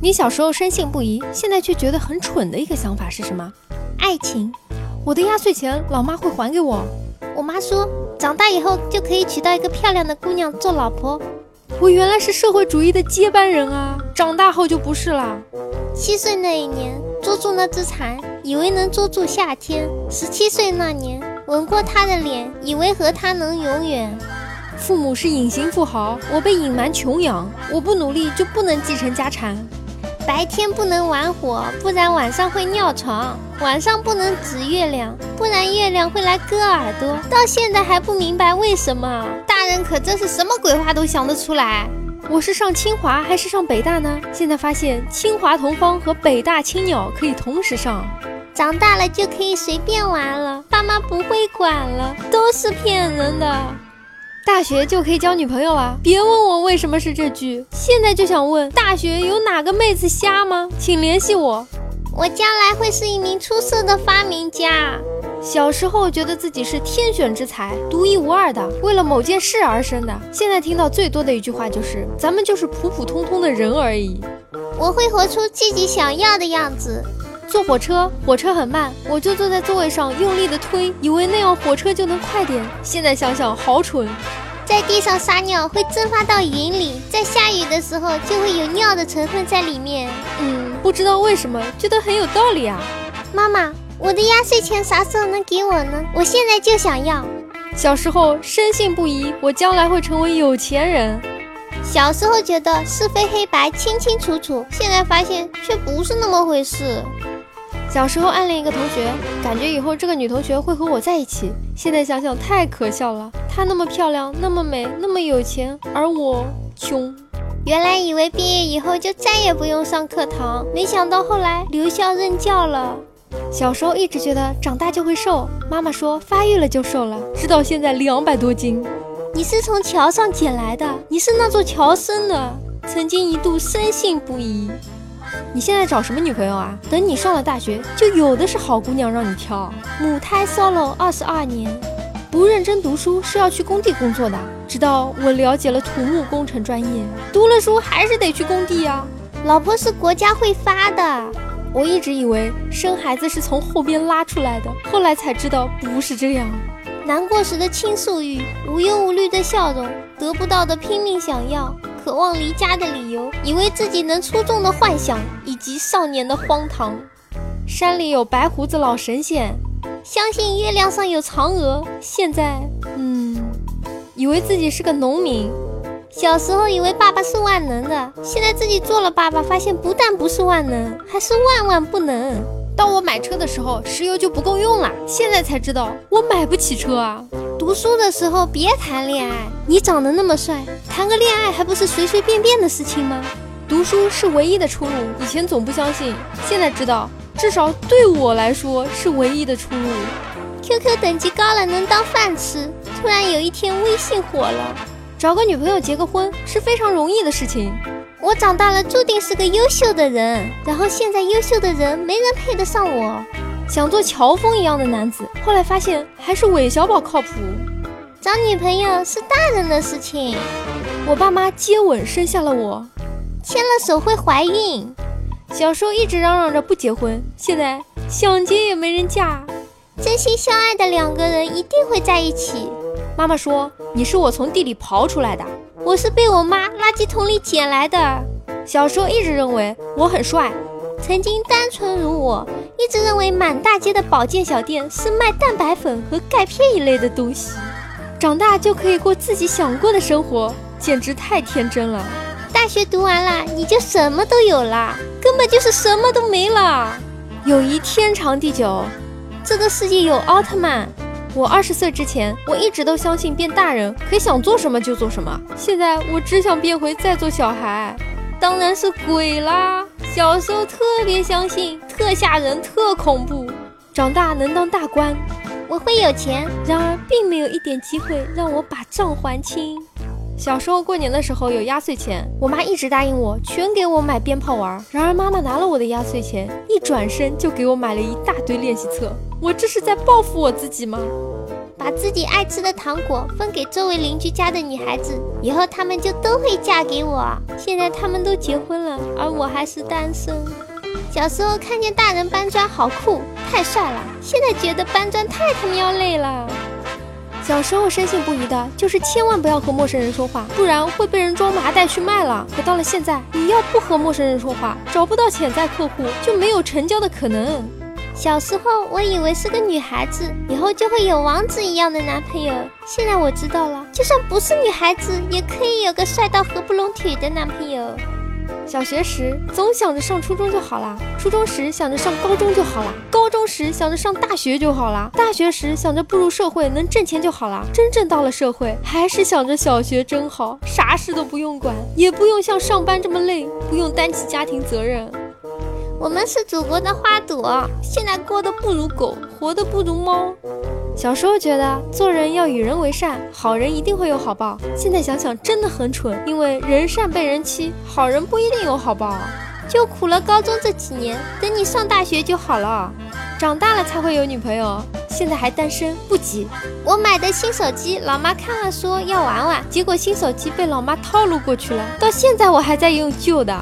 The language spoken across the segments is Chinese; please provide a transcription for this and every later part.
你小时候深信不疑，现在却觉得很蠢的一个想法是什么？爱情。我的压岁钱，老妈会还给我。我妈说，长大以后就可以娶到一个漂亮的姑娘做老婆。我原来是社会主义的接班人啊，长大后就不是了。七岁那一年，捉住那只蝉，以为能捉住夏天。十七岁那年，吻过她的脸，以为和她能永远。父母是隐形富豪，我被隐瞒穷养。我不努力就不能继承家产。白天不能玩火，不然晚上会尿床；晚上不能指月亮，不然月亮会来割耳朵。到现在还不明白为什么？大人可真是什么鬼话都想得出来。我是上清华还是上北大呢？现在发现清华同方和北大青鸟可以同时上。长大了就可以随便玩了，爸妈不会管了，都是骗人的。大学就可以交女朋友啊？别问我为什么是这句，现在就想问：大学有哪个妹子瞎吗？请联系我，我将来会是一名出色的发明家。小时候觉得自己是天选之才，独一无二的，为了某件事而生的。现在听到最多的一句话就是：咱们就是普普通通的人而已。我会活出自己想要的样子。坐火车，火车很慢，我就坐在座位上用力的推，以为那样火车就能快点。现在想想好蠢。在地上撒尿会蒸发到云里，在下雨的时候就会有尿的成分在里面。嗯，不知道为什么觉得很有道理啊。妈妈，我的压岁钱啥时候能给我呢？我现在就想要。小时候深信不疑，我将来会成为有钱人。小时候觉得是非黑白清清楚楚，现在发现却不是那么回事。小时候暗恋一个同学，感觉以后这个女同学会和我在一起。现在想想太可笑了，她那么漂亮，那么美，那么有钱，而我穷。原来以为毕业以后就再也不用上课堂，没想到后来留校任教了。小时候一直觉得长大就会瘦，妈妈说发育了就瘦了，直到现在两百多斤。你是从桥上捡来的，你是那座桥生的，曾经一度深信不疑。你现在找什么女朋友啊？等你上了大学，就有的是好姑娘让你挑。母胎 solo 二十二年，不认真读书是要去工地工作的。直到我了解了土木工程专业，读了书还是得去工地呀。老婆是国家会发的，我一直以为生孩子是从后边拉出来的，后来才知道不是这样。难过时的倾诉欲，无忧无虑的笑容，得不到的拼命想要。渴望离家的理由，以为自己能出众的幻想，以及少年的荒唐。山里有白胡子老神仙，相信月亮上有嫦娥。现在，嗯，以为自己是个农民。小时候以为爸爸是万能的，现在自己做了爸爸，发现不但不是万能，还是万万不能。当我买车的时候，石油就不够用了。现在才知道，我买不起车啊。读书的时候别谈恋爱，你长得那么帅，谈个恋爱还不是随随便便的事情吗？读书是唯一的出路，以前总不相信，现在知道，至少对我来说是唯一的出路。QQ 等级高了能当饭吃，突然有一天微信火了，找个女朋友结个婚是非常容易的事情。我长大了注定是个优秀的人，然后现在优秀的人没人配得上我。想做乔峰一样的男子，后来发现还是韦小宝靠谱。找女朋友是大人的事情。我爸妈接吻生下了我，牵了手会怀孕。小时候一直嚷嚷着不结婚，现在想结也没人嫁。真心相爱的两个人一定会在一起。妈妈说你是我从地里刨出来的，我是被我妈垃圾桶里捡来的。小时候一直认为我很帅。曾经单纯如我，一直认为满大街的保健小店是卖蛋白粉和钙片一类的东西。长大就可以过自己想过的生活，简直太天真了。大学读完了，你就什么都有了，根本就是什么都没了。友谊天长地久，这个世界有奥特曼。我二十岁之前，我一直都相信变大人可以想做什么就做什么。现在我只想变回再做小孩，当然是鬼啦。小时候特别相信，特吓人，特恐怖。长大能当大官，我会有钱。然而，并没有一点机会让我把账还清。小时候过年的时候有压岁钱，我妈一直答应我全给我买鞭炮玩。然而，妈妈拿了我的压岁钱，一转身就给我买了一大堆练习册。我这是在报复我自己吗？把自己爱吃的糖果分给周围邻居家的女孩子，以后她们就都会嫁给我。现在他们都结婚了，而我还是单身。小时候看见大人搬砖好酷，太帅了，现在觉得搬砖太他喵累了。小时候深信不疑的就是千万不要和陌生人说话，不然会被人装麻袋去卖了。可到了现在，你要不和陌生人说话，找不到潜在客户，就没有成交的可能。小时候我以为是个女孩子，以后就会有王子一样的男朋友。现在我知道了，就算不是女孩子，也可以有个帅到合不拢腿的男朋友。小学时总想着上初中就好啦，初中时想着上高中就好啦，高中时想着上大学就好啦，大学时想着步入社会能挣钱就好啦。真正到了社会，还是想着小学真好，啥事都不用管，也不用像上班这么累，不用担起家庭责任。我们是祖国的花朵，现在过得不如狗，活得不如猫。小时候觉得做人要与人为善，好人一定会有好报。现在想想真的很蠢，因为人善被人欺，好人不一定有好报。就苦了高中这几年，等你上大学就好了。长大了才会有女朋友，现在还单身，不急。我买的新手机，老妈看了说要玩玩，结果新手机被老妈套路过去了，到现在我还在用旧的。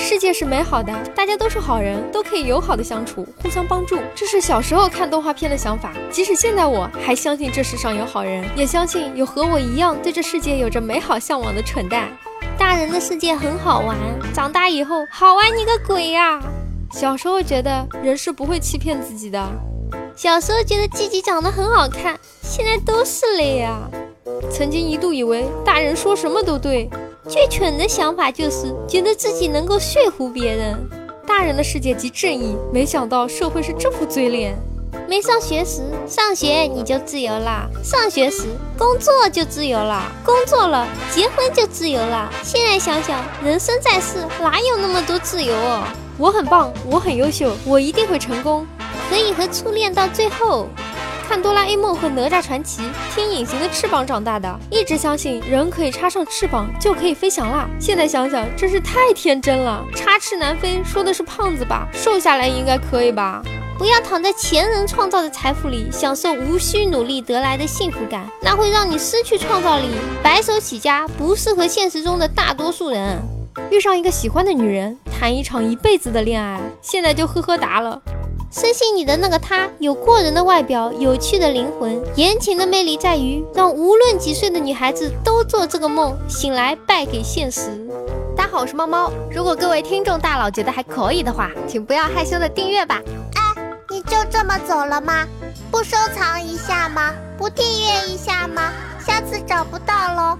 世界是美好的，大家都是好人，都可以友好的相处，互相帮助。这是小时候看动画片的想法。即使现在我还相信这世上有好人，也相信有和我一样对这世界有着美好向往的蠢蛋。大人的世界很好玩，长大以后好玩你个鬼呀！小时候觉得人是不会欺骗自己的，小时候觉得自己长得很好看，现在都是了呀。曾经一度以为大人说什么都对。最蠢的想法就是觉得自己能够说服别人。大人的世界即正义，没想到社会是这副嘴脸。没上学时，上学你就自由啦；上学时，工作就自由了；工作了，结婚就自由了。现在想想，人生在世，哪有那么多自由哦？我很棒，我很优秀，我一定会成功，可以和初恋到最后。看哆啦 A 梦和哪吒传奇，听隐形的翅膀长大的，一直相信人可以插上翅膀就可以飞翔啦。现在想想真是太天真了。插翅难飞说的是胖子吧？瘦下来应该可以吧？不要躺在前人创造的财富里，享受无需努力得来的幸福感，那会让你失去创造力，白手起家，不适合现实中的大多数人。遇上一个喜欢的女人，谈一场一辈子的恋爱，现在就呵呵哒了。深信你的那个他有过人的外表，有趣的灵魂，言情的魅力在于让无论几岁的女孩子都做这个梦，醒来败给现实。大家好，我是猫猫。如果各位听众大佬觉得还可以的话，请不要害羞的订阅吧。哎，你就这么走了吗？不收藏一下吗？不订阅一下吗？下次找不到喽。